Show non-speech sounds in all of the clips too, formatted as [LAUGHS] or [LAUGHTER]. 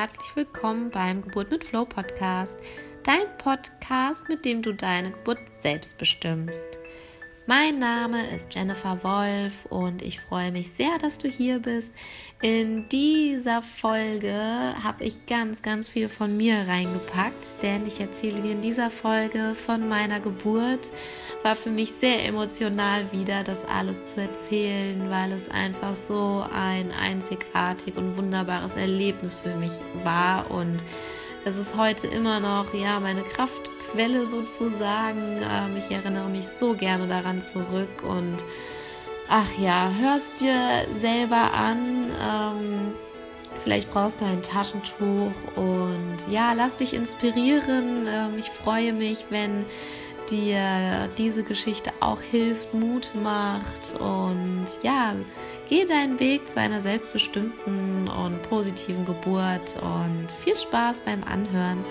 herzlich willkommen beim Geburt mit Flow Podcast, dein Podcast, mit dem du deine Geburt selbst bestimmst. Mein Name ist Jennifer Wolf und ich freue mich sehr, dass du hier bist. In dieser Folge habe ich ganz, ganz viel von mir reingepackt, denn ich erzähle dir in dieser Folge von meiner Geburt. War für mich sehr emotional wieder, das alles zu erzählen, weil es einfach so ein einzigartig und wunderbares Erlebnis für mich war und es ist heute immer noch ja meine Kraftquelle sozusagen. Ähm, ich erinnere mich so gerne daran zurück und ach ja, hörst dir selber an. Ähm, vielleicht brauchst du ein Taschentuch und ja, lass dich inspirieren. Ähm, ich freue mich, wenn dir diese Geschichte auch hilft, Mut macht und ja, geh deinen Weg zu einer selbstbestimmten und positiven Geburt und viel Spaß beim Anhören.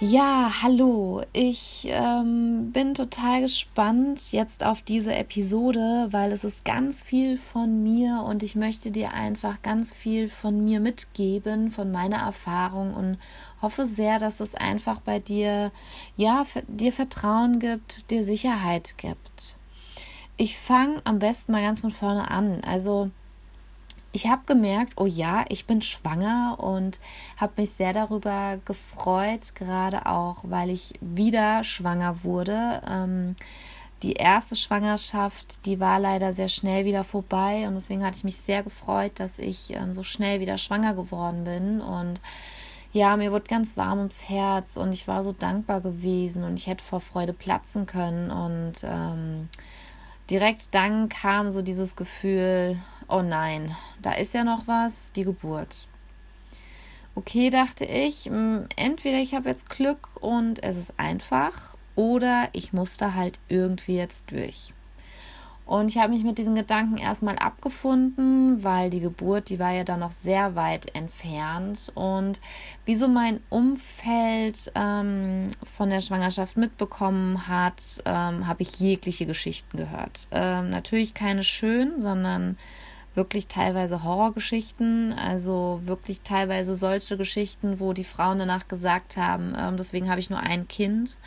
Ja, hallo. Ich ähm, bin total gespannt jetzt auf diese Episode, weil es ist ganz viel von mir und ich möchte dir einfach ganz viel von mir mitgeben, von meiner Erfahrung und hoffe sehr, dass es einfach bei dir, ja, dir Vertrauen gibt, dir Sicherheit gibt. Ich fange am besten mal ganz von vorne an. Also, ich habe gemerkt, oh ja, ich bin schwanger und habe mich sehr darüber gefreut, gerade auch, weil ich wieder schwanger wurde. Ähm, die erste Schwangerschaft, die war leider sehr schnell wieder vorbei und deswegen hatte ich mich sehr gefreut, dass ich ähm, so schnell wieder schwanger geworden bin und ja, mir wurde ganz warm ums Herz und ich war so dankbar gewesen und ich hätte vor Freude platzen können und ähm, direkt dann kam so dieses Gefühl, oh nein, da ist ja noch was, die Geburt. Okay, dachte ich, hm, entweder ich habe jetzt Glück und es ist einfach oder ich muss da halt irgendwie jetzt durch. Und ich habe mich mit diesen Gedanken erstmal abgefunden, weil die Geburt, die war ja dann noch sehr weit entfernt. Und wie so mein Umfeld ähm, von der Schwangerschaft mitbekommen hat, ähm, habe ich jegliche Geschichten gehört. Ähm, natürlich keine schön, sondern wirklich teilweise Horrorgeschichten, also wirklich teilweise solche Geschichten, wo die Frauen danach gesagt haben, ähm, deswegen habe ich nur ein Kind.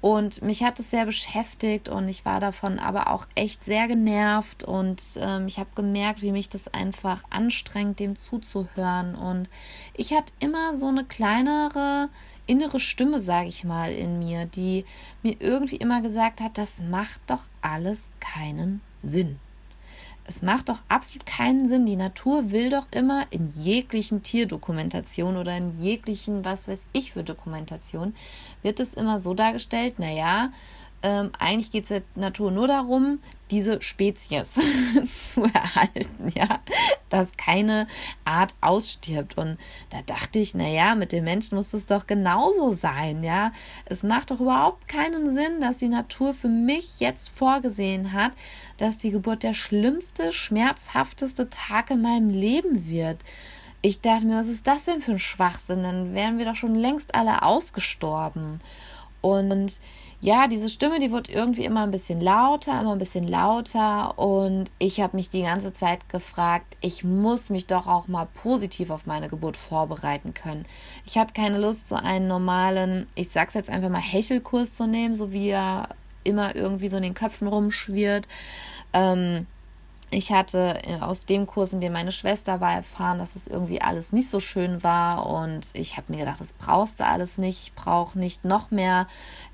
Und mich hat es sehr beschäftigt und ich war davon aber auch echt sehr genervt und ähm, ich habe gemerkt, wie mich das einfach anstrengt, dem zuzuhören. Und ich hatte immer so eine kleinere innere Stimme, sage ich mal, in mir, die mir irgendwie immer gesagt hat, das macht doch alles keinen Sinn. Es macht doch absolut keinen Sinn. Die Natur will doch immer in jeglichen Tierdokumentationen oder in jeglichen, was weiß ich für Dokumentation, wird es immer so dargestellt, naja, ähm, eigentlich geht es der Natur nur darum, diese Spezies [LAUGHS] zu erhalten, ja, dass keine Art ausstirbt. Und da dachte ich, naja, mit den Menschen muss es doch genauso sein, ja. Es macht doch überhaupt keinen Sinn, dass die Natur für mich jetzt vorgesehen hat, dass die Geburt der schlimmste, schmerzhafteste Tag in meinem Leben wird. Ich dachte mir, was ist das denn für ein Schwachsinn? Dann wären wir doch schon längst alle ausgestorben. Und ja, diese Stimme, die wird irgendwie immer ein bisschen lauter, immer ein bisschen lauter. Und ich habe mich die ganze Zeit gefragt, ich muss mich doch auch mal positiv auf meine Geburt vorbereiten können. Ich hatte keine Lust, so einen normalen, ich sag's jetzt einfach mal, Hechelkurs zu nehmen, so wie er immer irgendwie so in den Köpfen rumschwirrt. Ähm, ich hatte äh, aus dem Kurs, in dem meine Schwester war, erfahren, dass es irgendwie alles nicht so schön war. Und ich habe mir gedacht, das brauchst du alles nicht. Ich brauche nicht noch mehr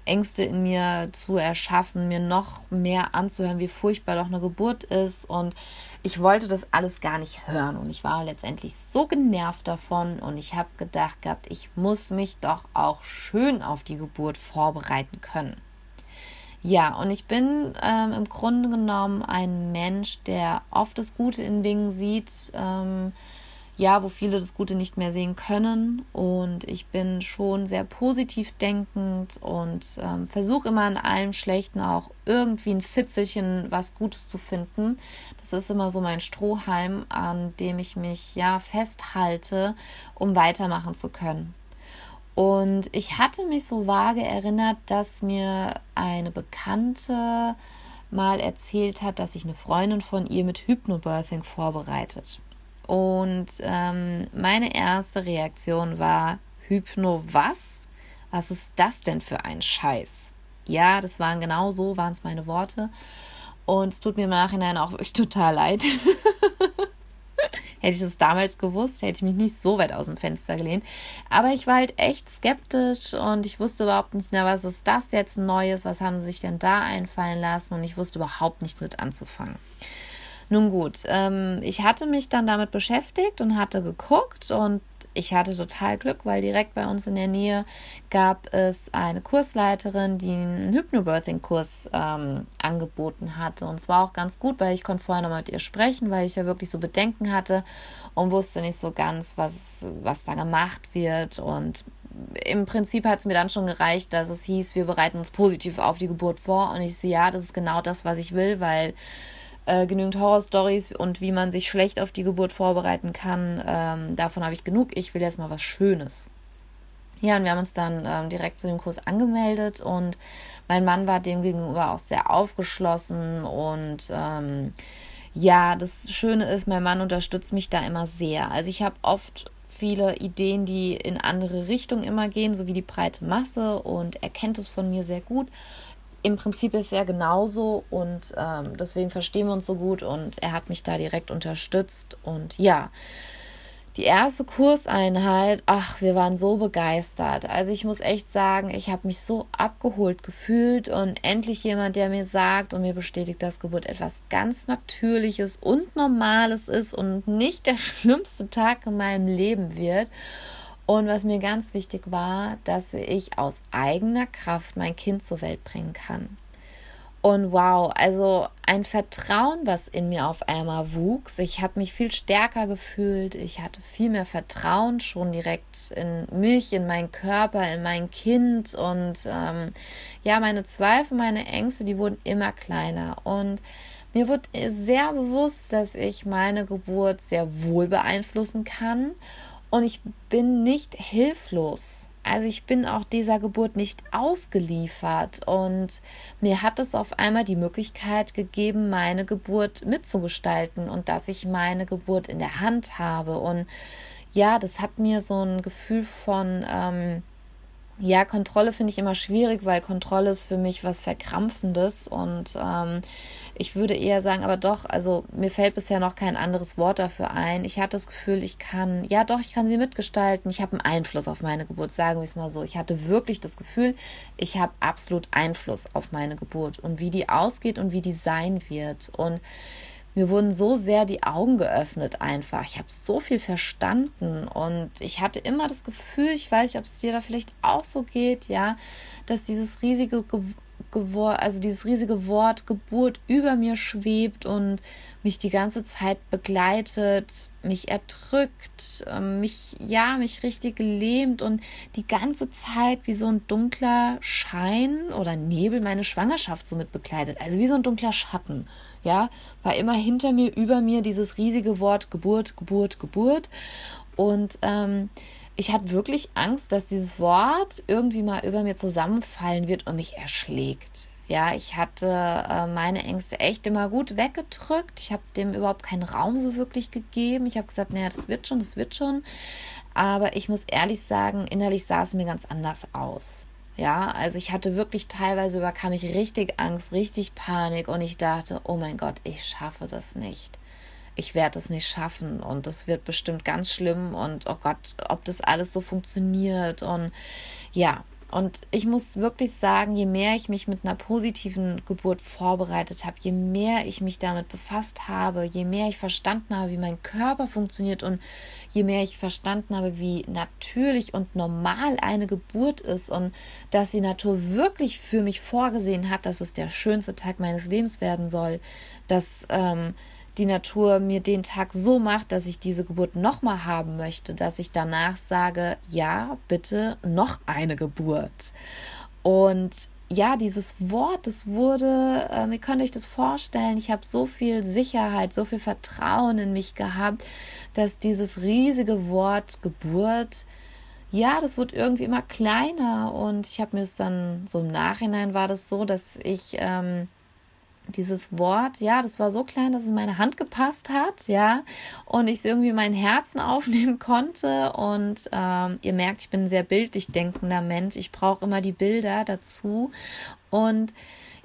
Ängste in mir zu erschaffen, mir noch mehr anzuhören, wie furchtbar doch eine Geburt ist. Und ich wollte das alles gar nicht hören. Und ich war letztendlich so genervt davon. Und ich habe gedacht gehabt, ich muss mich doch auch schön auf die Geburt vorbereiten können. Ja, und ich bin ähm, im Grunde genommen ein Mensch, der oft das Gute in Dingen sieht, ähm, ja, wo viele das Gute nicht mehr sehen können. Und ich bin schon sehr positiv denkend und ähm, versuche immer in allem Schlechten auch irgendwie ein Fitzelchen was Gutes zu finden. Das ist immer so mein Strohhalm, an dem ich mich ja festhalte, um weitermachen zu können. Und ich hatte mich so vage erinnert, dass mir eine Bekannte mal erzählt hat, dass sich eine Freundin von ihr mit Hypnobirthing vorbereitet. Und ähm, meine erste Reaktion war, Hypno was? Was ist das denn für ein Scheiß? Ja, das waren genau so, waren es meine Worte. Und es tut mir im Nachhinein auch wirklich [LAUGHS] total leid. [LAUGHS] hätte ich es damals gewusst, hätte ich mich nicht so weit aus dem Fenster gelehnt. Aber ich war halt echt skeptisch und ich wusste überhaupt nicht, na, was ist das jetzt Neues? Was haben sie sich denn da einfallen lassen? Und ich wusste überhaupt nichts mit anzufangen. Nun gut, ähm, ich hatte mich dann damit beschäftigt und hatte geguckt und ich hatte total Glück, weil direkt bei uns in der Nähe gab es eine Kursleiterin, die einen Hypnobirthing-Kurs ähm, angeboten hatte. Und es war auch ganz gut, weil ich konnte vorher noch mit ihr sprechen, weil ich ja wirklich so Bedenken hatte und wusste nicht so ganz, was, was da gemacht wird. Und im Prinzip hat es mir dann schon gereicht, dass es hieß, wir bereiten uns positiv auf die Geburt vor. Und ich so, ja, das ist genau das, was ich will, weil äh, genügend Horrorstories und wie man sich schlecht auf die Geburt vorbereiten kann. Ähm, davon habe ich genug. Ich will jetzt mal was Schönes. Ja, und wir haben uns dann ähm, direkt zu dem Kurs angemeldet und mein Mann war dem gegenüber auch sehr aufgeschlossen und ähm, ja, das Schöne ist, mein Mann unterstützt mich da immer sehr. Also ich habe oft viele Ideen, die in andere Richtungen immer gehen, so wie die breite Masse und er kennt es von mir sehr gut im Prinzip ist er genauso und ähm, deswegen verstehen wir uns so gut und er hat mich da direkt unterstützt und ja, die erste Kurseinheit, ach, wir waren so begeistert. Also ich muss echt sagen, ich habe mich so abgeholt gefühlt und endlich jemand, der mir sagt und mir bestätigt, dass Geburt etwas ganz Natürliches und Normales ist und nicht der [LAUGHS] schlimmste Tag in meinem Leben wird. Und was mir ganz wichtig war, dass ich aus eigener Kraft mein Kind zur Welt bringen kann. Und wow, also ein Vertrauen, was in mir auf einmal wuchs. Ich habe mich viel stärker gefühlt. Ich hatte viel mehr Vertrauen schon direkt in mich, in meinen Körper, in mein Kind. Und ähm, ja, meine Zweifel, meine Ängste, die wurden immer kleiner. Und mir wurde sehr bewusst, dass ich meine Geburt sehr wohl beeinflussen kann und ich bin nicht hilflos. Also ich bin auch dieser Geburt nicht ausgeliefert und mir hat es auf einmal die Möglichkeit gegeben, meine Geburt mitzugestalten und dass ich meine Geburt in der Hand habe. Und ja, das hat mir so ein Gefühl von, ähm, ja, Kontrolle finde ich immer schwierig, weil Kontrolle ist für mich was Verkrampfendes und ähm, ich würde eher sagen, aber doch, also mir fällt bisher noch kein anderes Wort dafür ein. Ich hatte das Gefühl, ich kann, ja doch, ich kann sie mitgestalten. Ich habe einen Einfluss auf meine Geburt, sagen wir es mal so. Ich hatte wirklich das Gefühl, ich habe absolut Einfluss auf meine Geburt und wie die ausgeht und wie die sein wird. Und mir wurden so sehr die Augen geöffnet einfach. Ich habe so viel verstanden und ich hatte immer das Gefühl, ich weiß nicht, ob es dir da vielleicht auch so geht, ja, dass dieses riesige also dieses riesige Wort Geburt über mir schwebt und mich die ganze Zeit begleitet, mich erdrückt, ähm, mich ja, mich richtig lähmt und die ganze Zeit wie so ein dunkler Schein oder Nebel meine Schwangerschaft so mit begleitet, also wie so ein dunkler Schatten. Ja, war immer hinter mir, über mir dieses riesige Wort Geburt, Geburt, Geburt und ähm, ich hatte wirklich Angst, dass dieses Wort irgendwie mal über mir zusammenfallen wird und mich erschlägt. Ja, ich hatte äh, meine Ängste echt immer gut weggedrückt. Ich habe dem überhaupt keinen Raum so wirklich gegeben. Ich habe gesagt, naja, das wird schon, das wird schon. Aber ich muss ehrlich sagen, innerlich sah es mir ganz anders aus. Ja, also ich hatte wirklich teilweise überkam ich richtig Angst, richtig Panik und ich dachte, oh mein Gott, ich schaffe das nicht ich werde es nicht schaffen und das wird bestimmt ganz schlimm und oh Gott, ob das alles so funktioniert und ja. Und ich muss wirklich sagen, je mehr ich mich mit einer positiven Geburt vorbereitet habe, je mehr ich mich damit befasst habe, je mehr ich verstanden habe, wie mein Körper funktioniert und je mehr ich verstanden habe, wie natürlich und normal eine Geburt ist und dass die Natur wirklich für mich vorgesehen hat, dass es der schönste Tag meines Lebens werden soll, dass ähm, die Natur mir den Tag so macht, dass ich diese Geburt nochmal haben möchte, dass ich danach sage, ja, bitte noch eine Geburt. Und ja, dieses Wort, das wurde, äh, ihr könnt euch das vorstellen, ich habe so viel Sicherheit, so viel Vertrauen in mich gehabt, dass dieses riesige Wort Geburt ja, das wurde irgendwie immer kleiner und ich habe mir es dann so im Nachhinein war das so, dass ich ähm, dieses Wort, ja, das war so klein, dass es in meine Hand gepasst hat, ja, und ich es irgendwie in mein Herzen [LAUGHS] aufnehmen konnte. Und ähm, ihr merkt, ich bin ein sehr bildlich denkender Mensch. Ich brauche immer die Bilder dazu. Und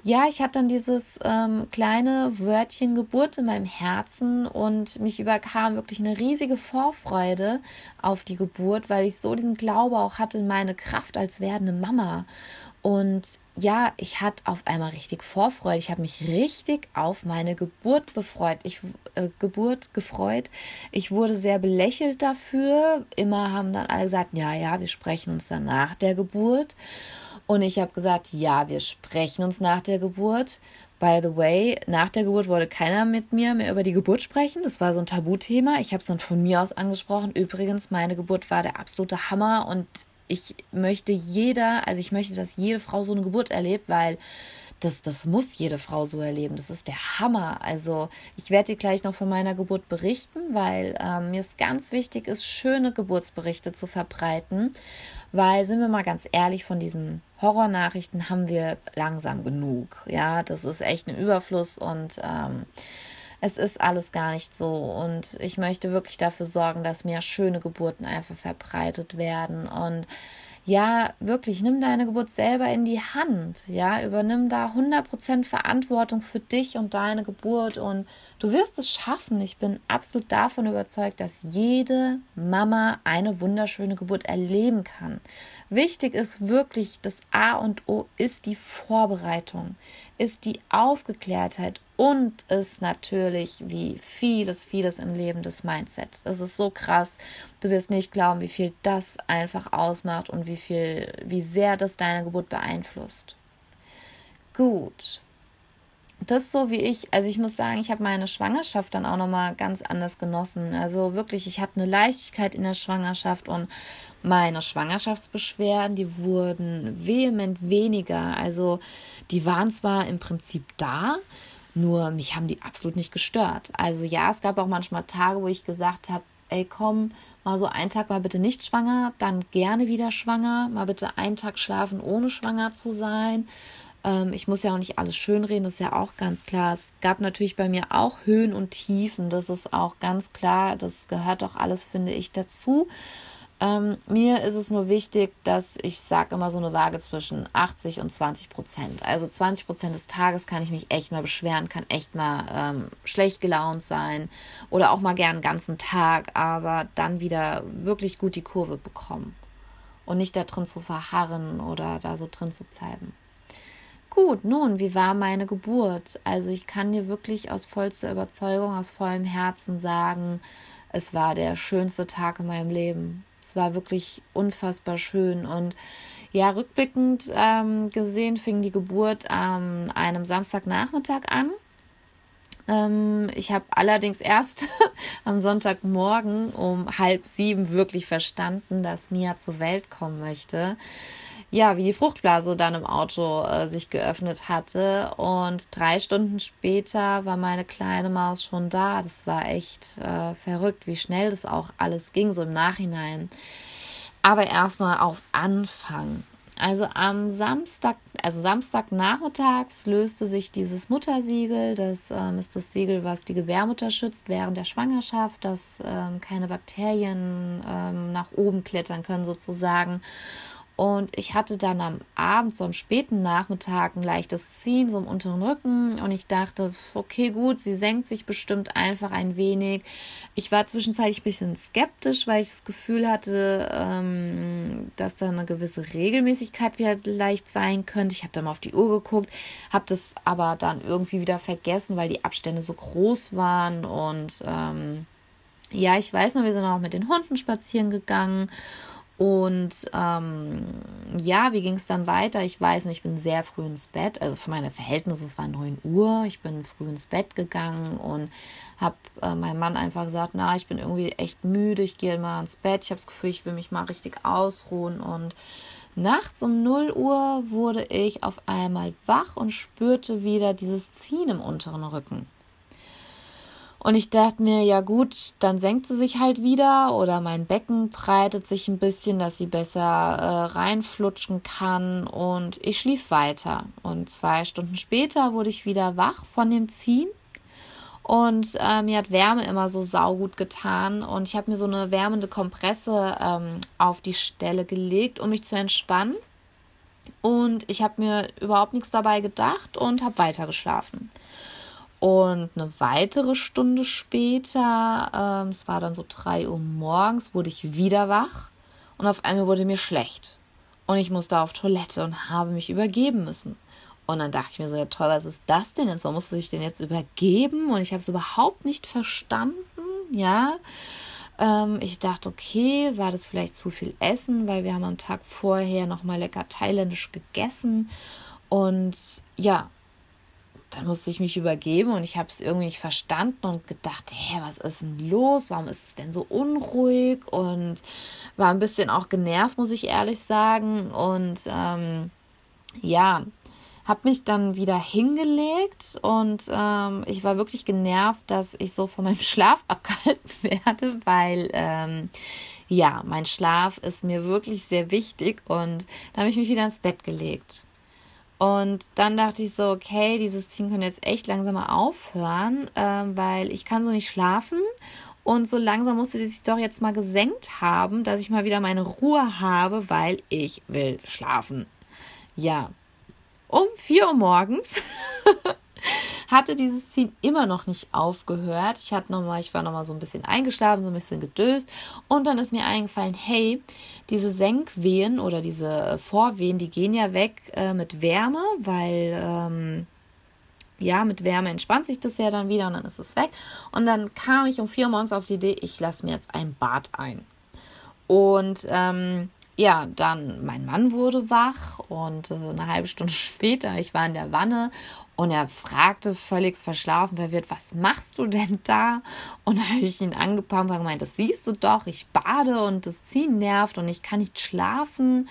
ja, ich hatte dann dieses ähm, kleine Wörtchen Geburt in meinem Herzen und mich überkam wirklich eine riesige Vorfreude auf die Geburt, weil ich so diesen Glaube auch hatte in meine Kraft als werdende Mama. Und ja, ich hatte auf einmal richtig Vorfreude. Ich habe mich richtig auf meine Geburt befreut. Ich äh, Geburt gefreut. Ich wurde sehr belächelt dafür. Immer haben dann alle gesagt, ja, ja, wir sprechen uns dann nach der Geburt. Und ich habe gesagt, ja, wir sprechen uns nach der Geburt. By the way, nach der Geburt wollte keiner mit mir mehr über die Geburt sprechen. Das war so ein Tabuthema. Ich habe es dann von mir aus angesprochen. Übrigens, meine Geburt war der absolute Hammer und ich möchte jeder, also ich möchte, dass jede Frau so eine Geburt erlebt, weil das, das muss jede Frau so erleben. Das ist der Hammer. Also ich werde dir gleich noch von meiner Geburt berichten, weil ähm, mir es ganz wichtig ist, schöne Geburtsberichte zu verbreiten. Weil, sind wir mal ganz ehrlich, von diesen Horrornachrichten haben wir langsam genug. Ja, das ist echt ein Überfluss und ähm, es ist alles gar nicht so. Und ich möchte wirklich dafür sorgen, dass mehr schöne Geburten einfach verbreitet werden. Und ja, wirklich, nimm deine Geburt selber in die Hand. Ja, übernimm da 100% Verantwortung für dich und deine Geburt und du wirst es schaffen. Ich bin absolut davon überzeugt, dass jede Mama eine wunderschöne Geburt erleben kann. Wichtig ist wirklich, das A und O ist die Vorbereitung, ist die Aufgeklärtheit und ist natürlich wie vieles, vieles im Leben das Mindset. Das ist so krass. Du wirst nicht glauben, wie viel das einfach ausmacht und wie viel, wie sehr das deine Geburt beeinflusst. Gut. Das so wie ich, also ich muss sagen, ich habe meine Schwangerschaft dann auch nochmal ganz anders genossen. Also wirklich, ich hatte eine Leichtigkeit in der Schwangerschaft und meine Schwangerschaftsbeschwerden, die wurden vehement weniger. Also die waren zwar im Prinzip da, nur mich haben die absolut nicht gestört. Also ja, es gab auch manchmal Tage, wo ich gesagt habe, ey komm, mal so einen Tag mal bitte nicht schwanger, dann gerne wieder schwanger, mal bitte einen Tag schlafen, ohne schwanger zu sein. Ähm, ich muss ja auch nicht alles schönreden, das ist ja auch ganz klar. Es gab natürlich bei mir auch Höhen und Tiefen, das ist auch ganz klar, das gehört auch alles, finde ich, dazu. Ähm, mir ist es nur wichtig, dass ich sage immer so eine Waage zwischen 80 und 20 Prozent. Also 20 Prozent des Tages kann ich mich echt mal beschweren, kann echt mal ähm, schlecht gelaunt sein oder auch mal gern einen ganzen Tag, aber dann wieder wirklich gut die Kurve bekommen und nicht da drin zu verharren oder da so drin zu bleiben. Gut, nun, wie war meine Geburt? Also ich kann dir wirklich aus vollster Überzeugung, aus vollem Herzen sagen, es war der schönste Tag in meinem Leben. Es war wirklich unfassbar schön und ja, rückblickend ähm, gesehen fing die Geburt an einem Samstagnachmittag an. Ähm, ich habe allerdings erst [LAUGHS] am Sonntagmorgen um halb sieben wirklich verstanden, dass Mia zur Welt kommen möchte ja, wie die Fruchtblase dann im Auto äh, sich geöffnet hatte. Und drei Stunden später war meine kleine Maus schon da. Das war echt äh, verrückt, wie schnell das auch alles ging, so im Nachhinein. Aber erstmal auf Anfang. Also am Samstag, also Samstagnachmittags löste sich dieses Muttersiegel. Das ähm, ist das Siegel, was die Gebärmutter schützt während der Schwangerschaft, dass ähm, keine Bakterien ähm, nach oben klettern können sozusagen. Und ich hatte dann am Abend, so am späten Nachmittag, ein leichtes Ziehen, so im unteren Rücken. Und ich dachte, okay, gut, sie senkt sich bestimmt einfach ein wenig. Ich war zwischenzeitlich ein bisschen skeptisch, weil ich das Gefühl hatte, ähm, dass da eine gewisse Regelmäßigkeit vielleicht sein könnte. Ich habe dann mal auf die Uhr geguckt, habe das aber dann irgendwie wieder vergessen, weil die Abstände so groß waren. Und ähm, ja, ich weiß noch, wir sind auch mit den Hunden spazieren gegangen. Und ähm, ja, wie ging es dann weiter? Ich weiß nicht, ich bin sehr früh ins Bett. Also für meine Verhältnisse, es war 9 Uhr. Ich bin früh ins Bett gegangen und habe äh, meinem Mann einfach gesagt, na, ich bin irgendwie echt müde, ich gehe mal ins Bett. Ich habe das Gefühl, ich will mich mal richtig ausruhen. Und nachts um 0 Uhr wurde ich auf einmal wach und spürte wieder dieses Ziehen im unteren Rücken. Und ich dachte mir, ja gut, dann senkt sie sich halt wieder oder mein Becken breitet sich ein bisschen, dass sie besser äh, reinflutschen kann und ich schlief weiter. Und zwei Stunden später wurde ich wieder wach von dem Ziehen und äh, mir hat Wärme immer so saugut getan und ich habe mir so eine wärmende Kompresse ähm, auf die Stelle gelegt, um mich zu entspannen. Und ich habe mir überhaupt nichts dabei gedacht und habe weiter geschlafen. Und eine weitere Stunde später, ähm, es war dann so 3 Uhr morgens, wurde ich wieder wach und auf einmal wurde mir schlecht. Und ich musste auf Toilette und habe mich übergeben müssen. Und dann dachte ich mir so, ja toll, was ist das denn jetzt? Man musste sich denn jetzt übergeben? Und ich habe es überhaupt nicht verstanden, ja. Ähm, ich dachte, okay, war das vielleicht zu viel Essen, weil wir haben am Tag vorher nochmal lecker thailändisch gegessen. Und ja, dann musste ich mich übergeben und ich habe es irgendwie nicht verstanden und gedacht, hä, was ist denn los? Warum ist es denn so unruhig? Und war ein bisschen auch genervt, muss ich ehrlich sagen. Und ähm, ja, habe mich dann wieder hingelegt und ähm, ich war wirklich genervt, dass ich so von meinem [LAUGHS] Schlaf abgehalten [LAUGHS] werde, weil ähm, ja, mein Schlaf ist mir wirklich sehr wichtig und da habe ich mich wieder ins Bett gelegt. Und dann dachte ich so, okay, dieses Ziehen kann jetzt echt langsam mal aufhören, äh, weil ich kann so nicht schlafen. Und so langsam musste die sich doch jetzt mal gesenkt haben, dass ich mal wieder meine Ruhe habe, weil ich will schlafen. Ja. Um 4 Uhr morgens [LAUGHS] hatte dieses Ziehen immer noch nicht aufgehört. Ich hatte noch mal, ich war noch mal so ein bisschen eingeschlafen, so ein bisschen gedöst und dann ist mir eingefallen, hey, diese Senkwehen oder diese Vorwehen, die gehen ja weg äh, mit Wärme, weil ähm, ja, mit Wärme entspannt sich das ja dann wieder und dann ist es weg. Und dann kam ich um vier Uhr morgens auf die Idee, ich lasse mir jetzt ein Bad ein. Und ähm, ja, dann mein Mann wurde wach und äh, eine halbe Stunde [LAUGHS] später, ich war in der Wanne und er fragte völlig verschlafen, wer wird, was machst du denn da? Und da habe ich ihn angepackt und gemeint, das siehst du doch, ich bade und das Ziehen nervt und ich kann nicht schlafen.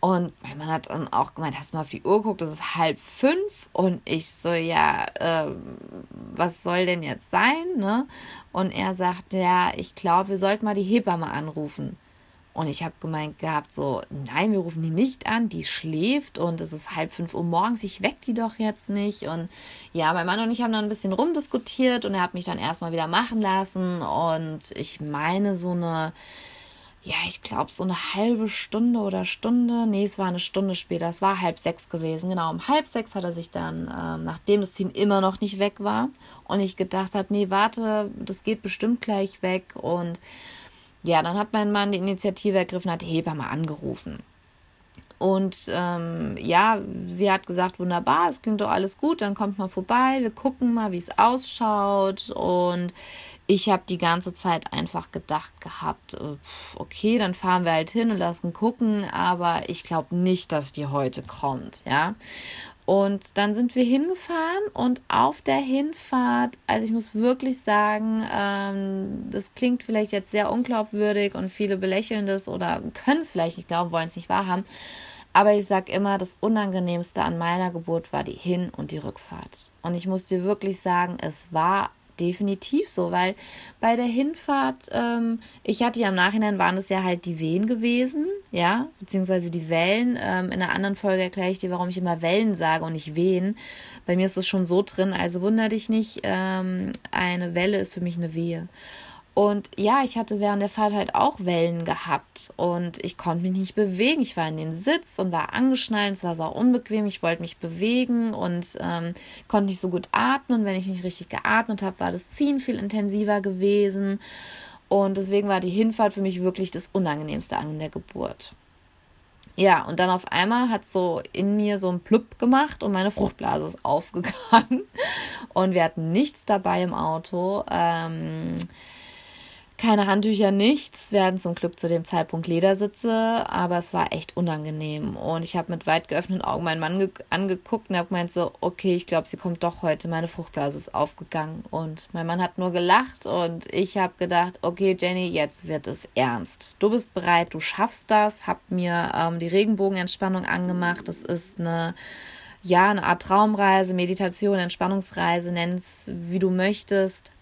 Und mein Mann hat dann auch gemeint, hast du mal auf die Uhr geguckt, das ist halb fünf. Und ich so, ja, äh, was soll denn jetzt sein? Ne? Und er sagt, ja, ich glaube, wir sollten mal die Hebamme anrufen. Und ich habe gemeint gehabt, so, nein, wir rufen die nicht an, die schläft und es ist halb fünf Uhr morgens, ich weck die doch jetzt nicht. Und ja, mein Mann und ich haben dann ein bisschen rumdiskutiert und er hat mich dann erstmal wieder machen lassen. Und ich meine, so eine, ja, ich glaube, so eine halbe Stunde oder Stunde, nee, es war eine Stunde später, es war halb sechs gewesen. Genau, um halb sechs hat er sich dann, ähm, nachdem das Ziehen immer noch nicht weg war und ich gedacht habe, nee, warte, das geht bestimmt gleich weg und ja, dann hat mein Mann die Initiative ergriffen, hat die Hebamme angerufen. Und ähm, ja, sie hat gesagt, wunderbar, es klingt doch alles gut, dann kommt mal vorbei, wir gucken mal, wie es ausschaut. Und ich habe die ganze Zeit einfach gedacht gehabt, äh, okay, dann fahren wir halt hin und lassen gucken, aber ich glaube nicht, dass die heute kommt, ja. Und dann sind wir hingefahren und auf der Hinfahrt, also ich muss wirklich sagen, ähm, das klingt vielleicht jetzt sehr unglaubwürdig und viele belächeln das oder können es vielleicht nicht glauben, wollen es nicht wahrhaben. Aber ich sage immer, das Unangenehmste an meiner Geburt war die Hin- und die Rückfahrt. Und ich muss dir wirklich sagen, es war definitiv so, weil bei der Hinfahrt, ähm, ich hatte ja im Nachhinein, waren es ja halt die Wehen gewesen, ja, beziehungsweise die Wellen. Ähm, in einer anderen Folge erkläre ich dir, warum ich immer Wellen sage und nicht Wehen. Bei mir ist es schon so drin, also wunder dich nicht, ähm, eine Welle ist für mich eine Wehe. Und ja, ich hatte während der Fahrt halt auch Wellen gehabt und ich konnte mich nicht bewegen. Ich war in dem Sitz und war angeschnallt. Es war sau unbequem. Ich wollte mich bewegen und ähm, konnte nicht so gut atmen. Wenn ich nicht richtig geatmet habe, war das Ziehen viel intensiver gewesen. Und deswegen war die Hinfahrt für mich wirklich das Unangenehmste an der Geburt. Ja, und dann auf einmal hat so in mir so ein Plupp gemacht und meine Fruchtblase ist aufgegangen. [LAUGHS] Und wir hatten nichts dabei im Auto. Ähm, keine Handtücher, nichts. Hatten zum Glück zu dem Zeitpunkt Ledersitze, aber es war echt unangenehm. Und ich habe mit weit geöffneten Augen meinen Mann angeguckt und habe gemeint so, okay, ich glaube, sie kommt doch heute. Meine Fruchtblase ist aufgegangen. Und mein Mann hat nur gelacht und ich habe gedacht, okay, Jenny, jetzt wird es ernst. Du bist bereit, du schaffst das. Hab mir ähm, die Regenbogenentspannung angemacht. Das ist eine ja, eine Art Traumreise, Meditation, Entspannungsreise, nenn's wie du möchtest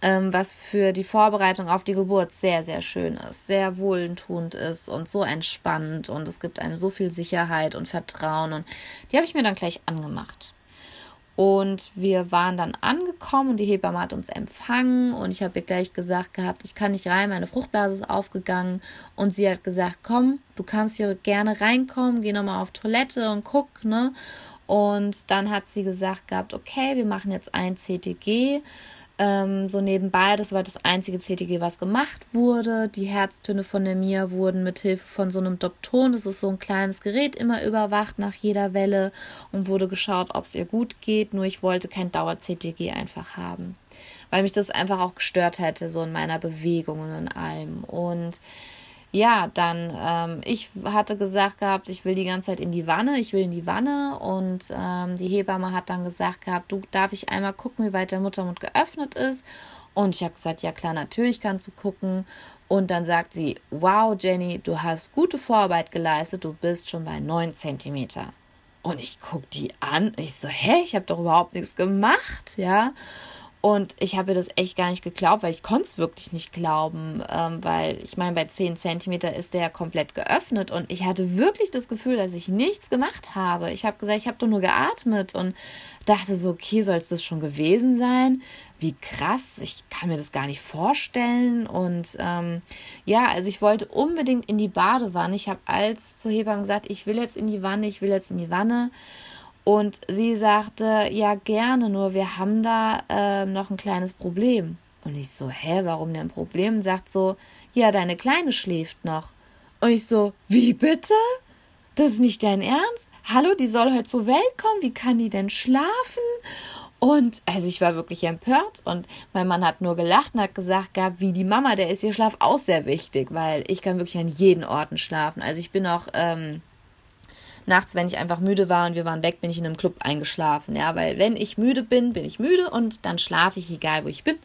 ähm, was für die Vorbereitung auf die Geburt sehr, sehr schön ist, sehr wohltuend ist und so entspannt und es gibt einem so viel Sicherheit und Vertrauen und die habe ich mir dann gleich angemacht. Und wir waren dann angekommen und die Hebamme hat uns empfangen und ich habe ihr gleich gesagt gehabt, ich kann nicht rein, meine Fruchtblase ist aufgegangen und sie hat gesagt, komm, du kannst hier gerne reinkommen, geh nochmal auf Toilette und guck, ne? Und dann hat sie gesagt gehabt, okay, wir machen jetzt ein CTG ähm, so nebenbei. Das war das einzige CTG, was gemacht wurde. Die Herztöne von der Mia wurden mit Hilfe von so einem Dopton, das ist so ein kleines Gerät, immer überwacht nach jeder Welle und wurde geschaut, ob es ihr gut geht. Nur ich wollte kein Dauer-CTG einfach haben, weil mich das einfach auch gestört hätte, so in meiner Bewegung und in allem. Und ja, dann, ähm, ich hatte gesagt gehabt, ich will die ganze Zeit in die Wanne, ich will in die Wanne und ähm, die Hebamme hat dann gesagt gehabt, du darf ich einmal gucken, wie weit der Muttermund geöffnet ist. Und ich habe gesagt, ja klar, natürlich kannst du gucken. Und dann sagt sie, wow, Jenny, du hast gute Vorarbeit geleistet, du bist schon bei 9 cm. Und ich gucke die an, ich so, hä, ich habe doch überhaupt nichts gemacht, ja. Und ich habe das echt gar nicht geglaubt, weil ich konnte es wirklich nicht glauben, ähm, weil ich meine, bei 10 cm ist der ja komplett geöffnet und ich hatte wirklich das Gefühl, dass ich nichts gemacht habe. Ich habe gesagt, ich habe doch nur geatmet und dachte so, okay, soll es das schon gewesen sein? Wie krass, ich kann mir das gar nicht vorstellen. Und ähm, ja, also ich wollte unbedingt in die Badewanne. Ich habe als zur Hebamme gesagt, ich will jetzt in die Wanne, ich will jetzt in die Wanne. Und sie sagte, ja gerne, nur wir haben da äh, noch ein kleines Problem. Und ich so, hä, warum denn ein Problem? Sagt so, ja, deine Kleine schläft noch. Und ich so, wie bitte? Das ist nicht dein Ernst? Hallo, die soll heute zur Welt kommen. Wie kann die denn schlafen? Und also ich war wirklich empört und mein Mann hat nur gelacht und hat gesagt, gab wie die Mama, der ist ihr Schlaf auch sehr wichtig, weil ich kann wirklich an jeden Orten schlafen. Also ich bin auch ähm, nachts, wenn ich einfach müde war und wir waren weg, bin ich in einem Club eingeschlafen. Ja, weil wenn ich müde bin, bin ich müde und dann schlafe ich, egal wo ich bin.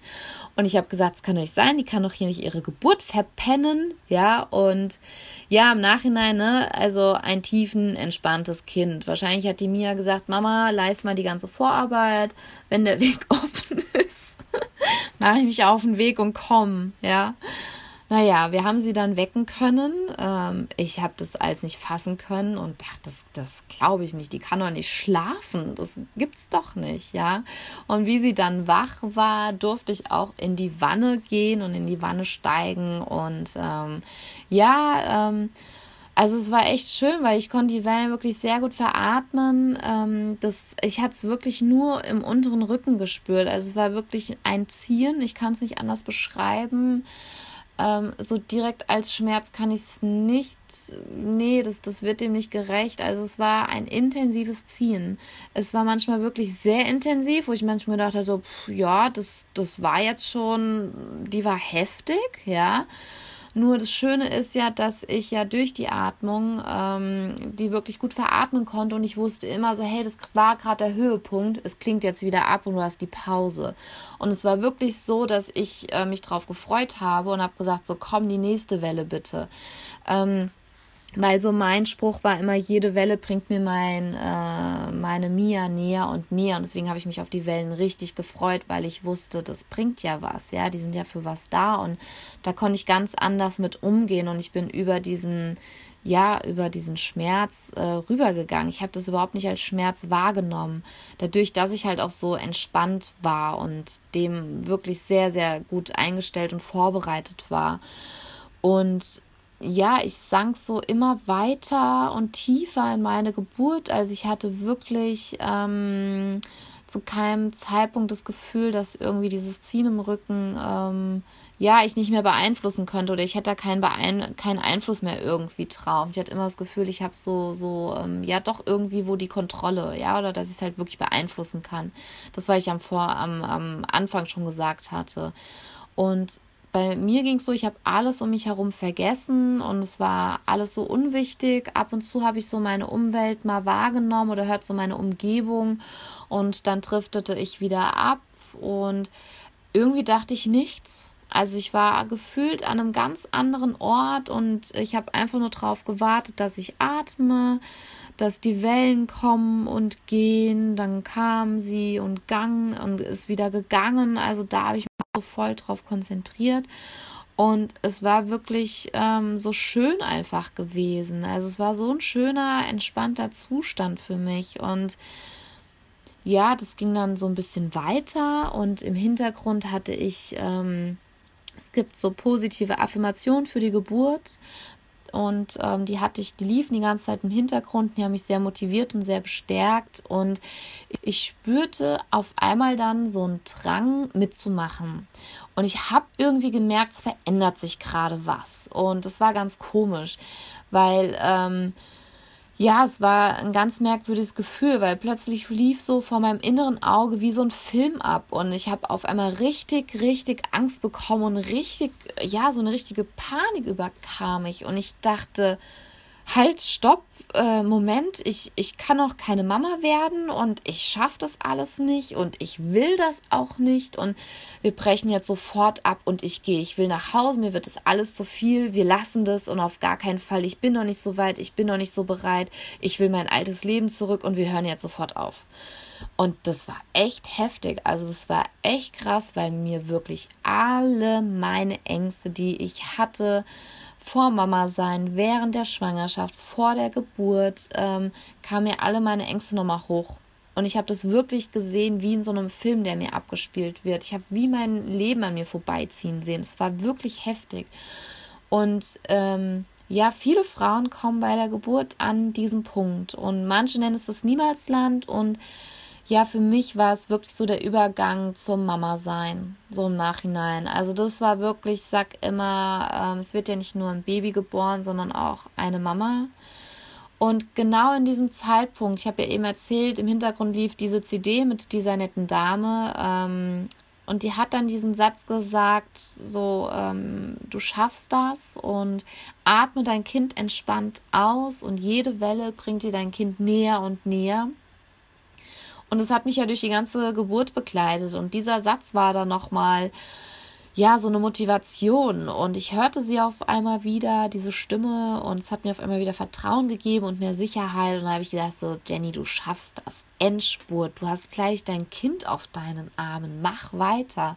Und ich habe gesagt, es kann doch nicht sein, die kann doch hier nicht ihre Geburt verpennen. Ja, und ja, im Nachhinein, ne, also ein tiefen, entspanntes Kind. Wahrscheinlich hat die Mia gesagt, Mama, leist mal die ganze Vorarbeit. Wenn der Weg [LAUGHS] offen ist, mache ich mich auf den Weg und komme. Ja. Naja, wir haben sie dann wecken können. Ähm, ich habe das alles nicht fassen können und dachte, das, das glaube ich nicht. Die kann doch nicht schlafen. Das gibt's doch nicht, ja. Und wie sie dann wach war, durfte ich auch in die Wanne gehen und in die Wanne steigen. Und ähm, ja, ähm, also es war echt schön, weil ich konnte die Wellen wirklich sehr gut veratmen. Ähm, das, ich hatte es wirklich nur im unteren Rücken gespürt. Also es war wirklich ein Ziehen. Ich kann es nicht anders beschreiben. Ähm, so direkt als Schmerz kann ich es nicht. Nee, das, das wird dem nicht gerecht. Also es war ein intensives Ziehen. Es war manchmal wirklich sehr intensiv, wo ich manchmal dachte, so, pff, ja, das, das war jetzt schon, die war heftig, ja. Nur das Schöne ist ja, dass ich ja durch die Atmung ähm, die wirklich gut veratmen konnte und ich wusste immer so, hey, das war gerade der Höhepunkt, es klingt jetzt wieder ab und du hast die Pause. Und es war wirklich so, dass ich äh, mich drauf gefreut habe und habe gesagt, so komm, die nächste Welle bitte. Ähm, weil so mein Spruch war immer, jede Welle bringt mir mein, äh, meine Mia näher und näher. Und deswegen habe ich mich auf die Wellen richtig gefreut, weil ich wusste, das bringt ja was. Ja, die sind ja für was da. Und da konnte ich ganz anders mit umgehen. Und ich bin über diesen, ja, über diesen Schmerz äh, rübergegangen. Ich habe das überhaupt nicht als Schmerz wahrgenommen. Dadurch, dass ich halt auch so entspannt war und dem wirklich sehr, sehr gut eingestellt und vorbereitet war. Und ja, ich sank so immer weiter und tiefer in meine Geburt. Also ich hatte wirklich ähm, zu keinem Zeitpunkt das Gefühl, dass irgendwie dieses Ziehen im Rücken, ähm, ja, ich nicht mehr beeinflussen könnte oder ich hätte da keinen, Beein keinen Einfluss mehr irgendwie drauf. Ich hatte immer das Gefühl, ich habe so, so, ähm, ja, doch irgendwie wo die Kontrolle, ja, oder dass ich es halt wirklich beeinflussen kann. Das, was ich am, Vor am, am Anfang schon gesagt hatte. Und bei mir ging es so, ich habe alles um mich herum vergessen und es war alles so unwichtig. Ab und zu habe ich so meine Umwelt mal wahrgenommen oder hört so meine Umgebung und dann driftete ich wieder ab und irgendwie dachte ich nichts. Also ich war gefühlt an einem ganz anderen Ort und ich habe einfach nur darauf gewartet, dass ich atme, dass die Wellen kommen und gehen. Dann kam sie und gang und ist wieder gegangen. Also da habe ich so voll drauf konzentriert. Und es war wirklich ähm, so schön einfach gewesen. Also es war so ein schöner, entspannter Zustand für mich. Und ja, das ging dann so ein bisschen weiter. Und im Hintergrund hatte ich, ähm, es gibt so positive Affirmationen für die Geburt und ähm, die hatte ich, die liefen die ganze Zeit im Hintergrund, die haben mich sehr motiviert und sehr bestärkt. Und ich spürte auf einmal dann so einen Drang mitzumachen. Und ich habe irgendwie gemerkt, es verändert sich gerade was. Und das war ganz komisch, weil ähm, ja, es war ein ganz merkwürdiges Gefühl, weil plötzlich lief so vor meinem inneren Auge wie so ein Film ab und ich habe auf einmal richtig, richtig Angst bekommen und richtig, ja, so eine richtige Panik überkam mich und ich dachte, halt, stopp, äh, Moment, ich, ich kann auch keine Mama werden und ich schaffe das alles nicht und ich will das auch nicht und wir brechen jetzt sofort ab und ich gehe, ich will nach Hause, mir wird das alles zu viel, wir lassen das und auf gar keinen Fall, ich bin noch nicht so weit, ich bin noch nicht so bereit, ich will mein altes Leben zurück und wir hören jetzt sofort auf. Und das war echt heftig. Also es war echt krass, weil mir wirklich alle meine Ängste, die ich hatte, vor Mama sein, während der Schwangerschaft, vor der Geburt, ähm, kamen mir alle meine Ängste nochmal hoch. Und ich habe das wirklich gesehen, wie in so einem Film, der mir abgespielt wird. Ich habe wie mein Leben an mir vorbeiziehen sehen. Es war wirklich heftig. Und ähm, ja, viele Frauen kommen bei der Geburt an diesen Punkt. Und manche nennen es das Niemalsland. Und ja, für mich war es wirklich so der Übergang zum Mama-Sein, so im Nachhinein. Also das war wirklich, ich sag immer, ähm, es wird ja nicht nur ein Baby geboren, sondern auch eine Mama. Und genau in diesem Zeitpunkt, ich habe ja eben erzählt, im Hintergrund lief diese CD mit dieser netten Dame. Ähm, und die hat dann diesen Satz gesagt, so, ähm, du schaffst das und atme dein Kind entspannt aus und jede Welle bringt dir dein Kind näher und näher. Und es hat mich ja durch die ganze Geburt begleitet. Und dieser Satz war dann nochmal, ja, so eine Motivation. Und ich hörte sie auf einmal wieder, diese Stimme, und es hat mir auf einmal wieder Vertrauen gegeben und mehr Sicherheit. Und da habe ich gedacht, so, Jenny, du schaffst das. Endspurt. Du hast gleich dein Kind auf deinen Armen. Mach weiter.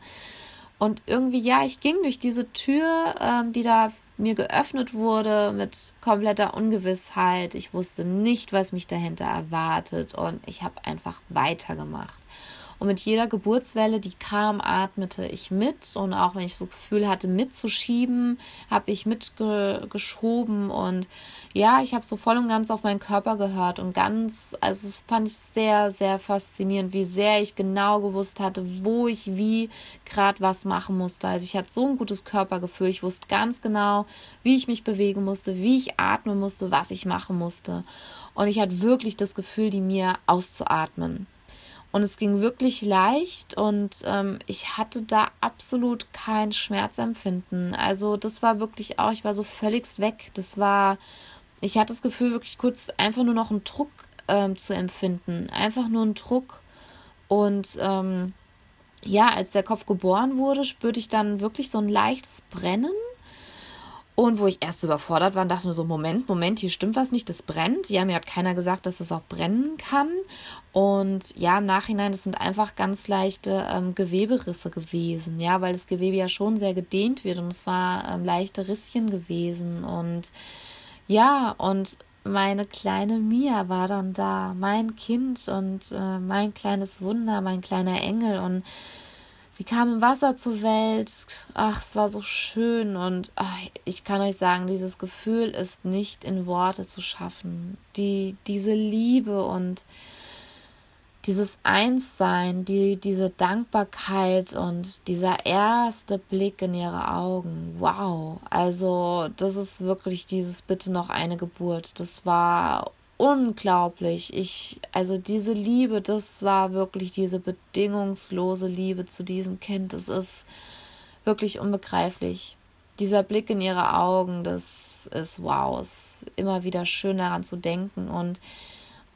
Und irgendwie, ja, ich ging durch diese Tür, ähm, die da mir geöffnet wurde mit kompletter Ungewissheit. Ich wusste nicht, was mich dahinter erwartet und ich habe einfach weitergemacht. Und mit jeder Geburtswelle, die kam, atmete ich mit. Und auch wenn ich so das Gefühl hatte, mitzuschieben, habe ich mitgeschoben. Und ja, ich habe so voll und ganz auf meinen Körper gehört. Und ganz, also das fand ich sehr, sehr faszinierend, wie sehr ich genau gewusst hatte, wo ich wie gerade was machen musste. Also ich hatte so ein gutes Körpergefühl. Ich wusste ganz genau, wie ich mich bewegen musste, wie ich atmen musste, was ich machen musste. Und ich hatte wirklich das Gefühl, die mir auszuatmen. Und es ging wirklich leicht und ähm, ich hatte da absolut kein Schmerzempfinden. Also das war wirklich auch, ich war so völlig weg. Das war, ich hatte das Gefühl, wirklich kurz einfach nur noch einen Druck ähm, zu empfinden. Einfach nur einen Druck. Und ähm, ja, als der Kopf geboren wurde, spürte ich dann wirklich so ein leichtes Brennen und wo ich erst überfordert war und dachte mir so, Moment, Moment, hier stimmt was nicht, das brennt. Ja, mir hat keiner gesagt, dass es auch brennen kann. Und ja, im Nachhinein, das sind einfach ganz leichte ähm, Geweberisse gewesen, ja, weil das Gewebe ja schon sehr gedehnt wird und es war ähm, leichte Risschen gewesen. Und ja, und meine kleine Mia war dann da, mein Kind und äh, mein kleines Wunder, mein kleiner Engel. Und Sie kam im Wasser zur Welt. Ach, es war so schön und ach, ich kann euch sagen, dieses Gefühl ist nicht in Worte zu schaffen. Die, diese Liebe und dieses Einssein, die, diese Dankbarkeit und dieser erste Blick in ihre Augen. Wow. Also, das ist wirklich dieses Bitte noch eine Geburt. Das war unglaublich. Ich, also diese Liebe, das war wirklich diese bedingungslose Liebe zu diesem Kind. Das ist wirklich unbegreiflich. Dieser Blick in ihre Augen, das ist wow, ist immer wieder schön daran zu denken. Und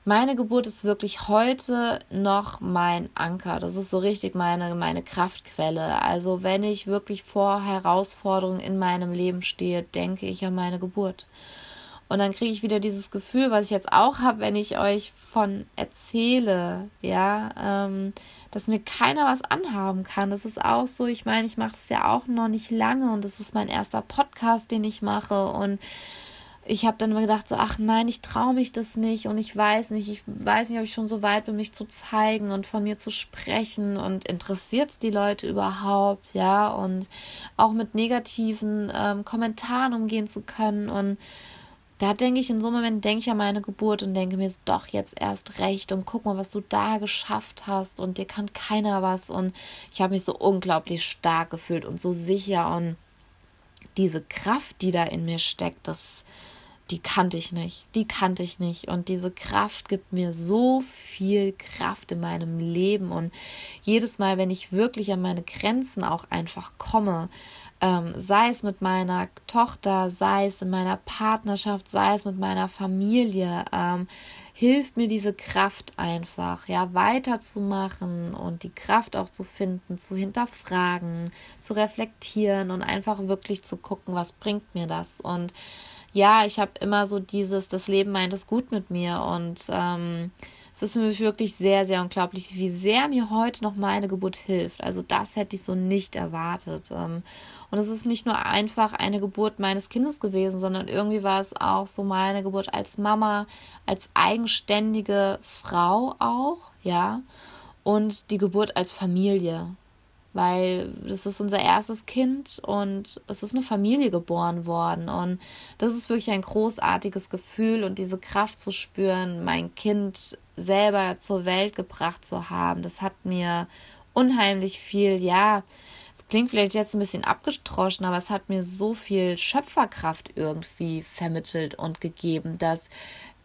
meine Geburt ist wirklich heute noch mein Anker. Das ist so richtig meine, meine Kraftquelle. Also wenn ich wirklich vor Herausforderungen in meinem Leben stehe, denke ich an meine Geburt. Und dann kriege ich wieder dieses Gefühl, was ich jetzt auch habe, wenn ich euch von erzähle, ja, ähm, dass mir keiner was anhaben kann. Das ist auch so, ich meine, ich mache das ja auch noch nicht lange und das ist mein erster Podcast, den ich mache. Und ich habe dann immer gedacht, so, ach nein, ich traue mich das nicht und ich weiß nicht, ich weiß nicht, ob ich schon so weit bin, mich zu zeigen und von mir zu sprechen. Und interessiert es die Leute überhaupt, ja, und auch mit negativen ähm, Kommentaren umgehen zu können. Und da denke ich, in so einem Moment denke ich an meine Geburt und denke mir, ist doch jetzt erst recht und guck mal, was du da geschafft hast und dir kann keiner was und ich habe mich so unglaublich stark gefühlt und so sicher und diese Kraft, die da in mir steckt, das, die kannte ich nicht. Die kannte ich nicht. Und diese Kraft gibt mir so viel Kraft in meinem Leben. Und jedes Mal, wenn ich wirklich an meine Grenzen auch einfach komme, ähm, sei es mit meiner Tochter, sei es in meiner Partnerschaft, sei es mit meiner Familie, ähm, hilft mir diese Kraft einfach, ja, weiterzumachen und die Kraft auch zu finden, zu hinterfragen, zu reflektieren und einfach wirklich zu gucken, was bringt mir das. Und ja, ich habe immer so dieses, das Leben meint es gut mit mir und ähm, es ist mich wirklich sehr, sehr unglaublich, wie sehr mir heute noch meine Geburt hilft. Also das hätte ich so nicht erwartet. Ähm, und es ist nicht nur einfach eine Geburt meines Kindes gewesen, sondern irgendwie war es auch so meine Geburt als Mama, als eigenständige Frau auch, ja. Und die Geburt als Familie, weil das ist unser erstes Kind und es ist eine Familie geboren worden. Und das ist wirklich ein großartiges Gefühl und diese Kraft zu spüren, mein Kind selber zur Welt gebracht zu haben, das hat mir unheimlich viel, ja, klingt vielleicht jetzt ein bisschen abgetroschen, aber es hat mir so viel Schöpferkraft irgendwie vermittelt und gegeben, dass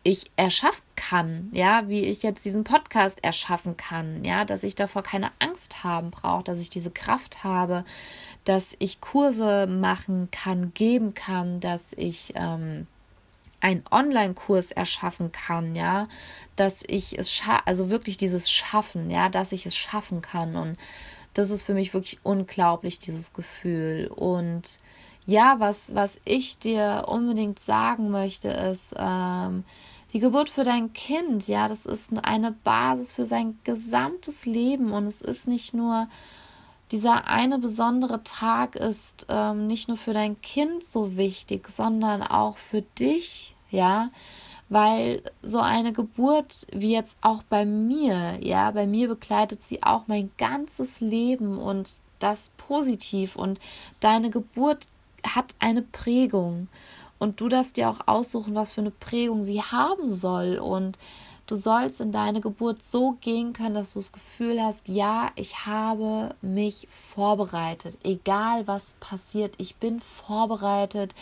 ich erschaffen kann, ja, wie ich jetzt diesen Podcast erschaffen kann, ja, dass ich davor keine Angst haben brauche, dass ich diese Kraft habe, dass ich Kurse machen kann, geben kann, dass ich ähm, einen Online-Kurs erschaffen kann, ja, dass ich es also wirklich dieses Schaffen, ja, dass ich es schaffen kann. Und das ist für mich wirklich unglaublich, dieses Gefühl. Und ja, was, was ich dir unbedingt sagen möchte, ist, ähm, die Geburt für dein Kind, ja, das ist eine Basis für sein gesamtes Leben. Und es ist nicht nur dieser eine besondere Tag ist ähm, nicht nur für dein Kind so wichtig, sondern auch für dich, ja? Weil so eine Geburt wie jetzt auch bei mir, ja, bei mir begleitet sie auch mein ganzes Leben und das positiv. Und deine Geburt hat eine Prägung. Und du darfst dir auch aussuchen, was für eine Prägung sie haben soll. Und Du sollst in deine Geburt so gehen können, dass du das Gefühl hast, ja, ich habe mich vorbereitet. Egal was passiert, ich bin vorbereitet.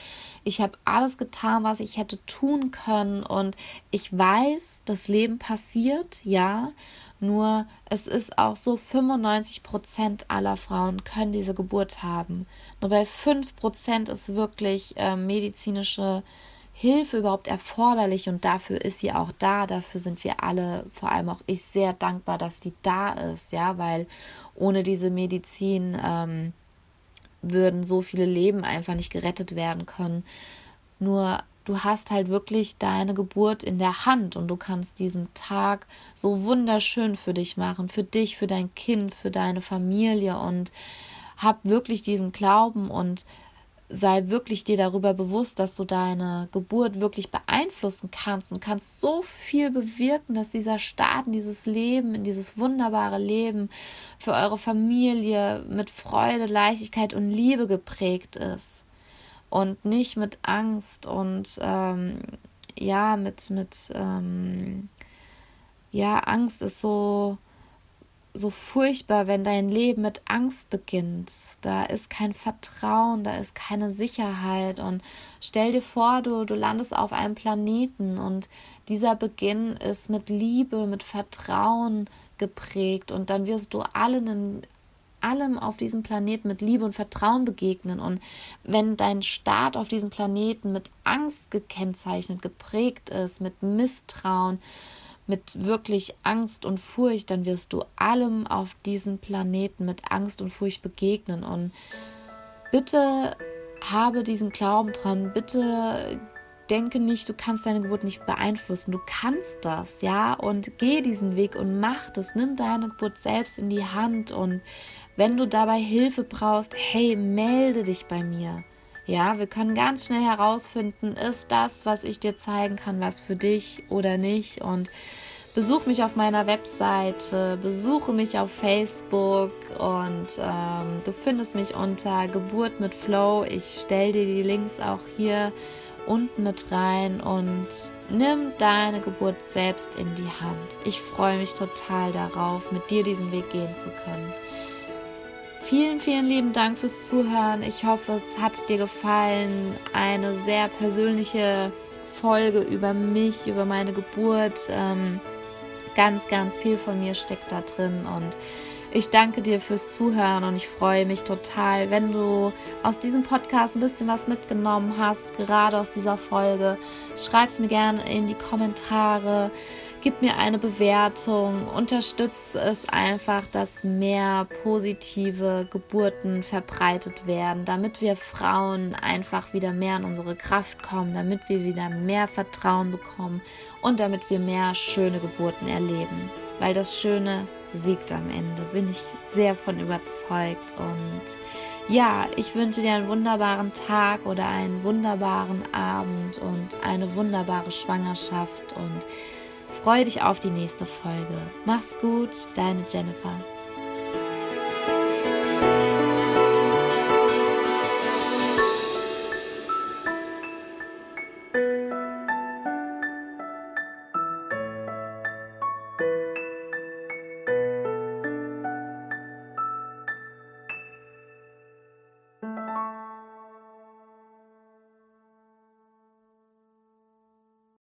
Ich habe alles getan, was ich hätte tun können. Und ich weiß, das Leben passiert, ja. Nur es ist auch so, 95 Prozent aller Frauen können diese Geburt haben. Nur bei 5 Prozent ist wirklich äh, medizinische Hilfe überhaupt erforderlich und dafür ist sie auch da. Dafür sind wir alle, vor allem auch ich, sehr dankbar, dass die da ist, ja, weil ohne diese Medizin ähm, würden so viele Leben einfach nicht gerettet werden können. Nur du hast halt wirklich deine Geburt in der Hand und du kannst diesen Tag so wunderschön für dich machen, für dich, für dein Kind, für deine Familie und hab wirklich diesen Glauben und sei wirklich dir darüber bewusst, dass du deine Geburt wirklich beeinflussen kannst und kannst so viel bewirken, dass dieser Start in dieses Leben, in dieses wunderbare Leben für eure Familie mit Freude, Leichtigkeit und Liebe geprägt ist. Und nicht mit Angst und ähm, ja, mit, mit ähm, ja, Angst ist so so furchtbar, wenn dein Leben mit Angst beginnt. Da ist kein Vertrauen, da ist keine Sicherheit. Und stell dir vor, du, du landest auf einem Planeten und dieser Beginn ist mit Liebe, mit Vertrauen geprägt. Und dann wirst du allen in, allem auf diesem Planeten mit Liebe und Vertrauen begegnen. Und wenn dein Start auf diesem Planeten mit Angst gekennzeichnet, geprägt ist, mit Misstrauen, mit wirklich Angst und Furcht, dann wirst du allem auf diesem Planeten mit Angst und Furcht begegnen. Und bitte habe diesen Glauben dran, bitte denke nicht, du kannst deine Geburt nicht beeinflussen. Du kannst das, ja, und geh diesen Weg und mach das. Nimm deine Geburt selbst in die Hand und wenn du dabei Hilfe brauchst, hey, melde dich bei mir. Ja, wir können ganz schnell herausfinden, ist das, was ich dir zeigen kann, was für dich oder nicht. Und besuch mich auf meiner Webseite, besuche mich auf Facebook und ähm, du findest mich unter Geburt mit Flow. Ich stelle dir die Links auch hier unten mit rein und nimm deine Geburt selbst in die Hand. Ich freue mich total darauf, mit dir diesen Weg gehen zu können. Vielen, vielen lieben Dank fürs Zuhören. Ich hoffe, es hat dir gefallen. Eine sehr persönliche Folge über mich, über meine Geburt. Ähm, ganz, ganz viel von mir steckt da drin und ich danke dir fürs Zuhören und ich freue mich total, wenn du aus diesem Podcast ein bisschen was mitgenommen hast, gerade aus dieser Folge. Schreib es mir gerne in die Kommentare, gib mir eine Bewertung, unterstütze es einfach, dass mehr positive Geburten verbreitet werden, damit wir Frauen einfach wieder mehr in unsere Kraft kommen, damit wir wieder mehr Vertrauen bekommen und damit wir mehr schöne Geburten erleben. Weil das Schöne siegt am Ende, bin ich sehr von überzeugt. Und ja, ich wünsche dir einen wunderbaren Tag oder einen wunderbaren Abend und eine wunderbare Schwangerschaft und freue dich auf die nächste Folge. Mach's gut, deine Jennifer.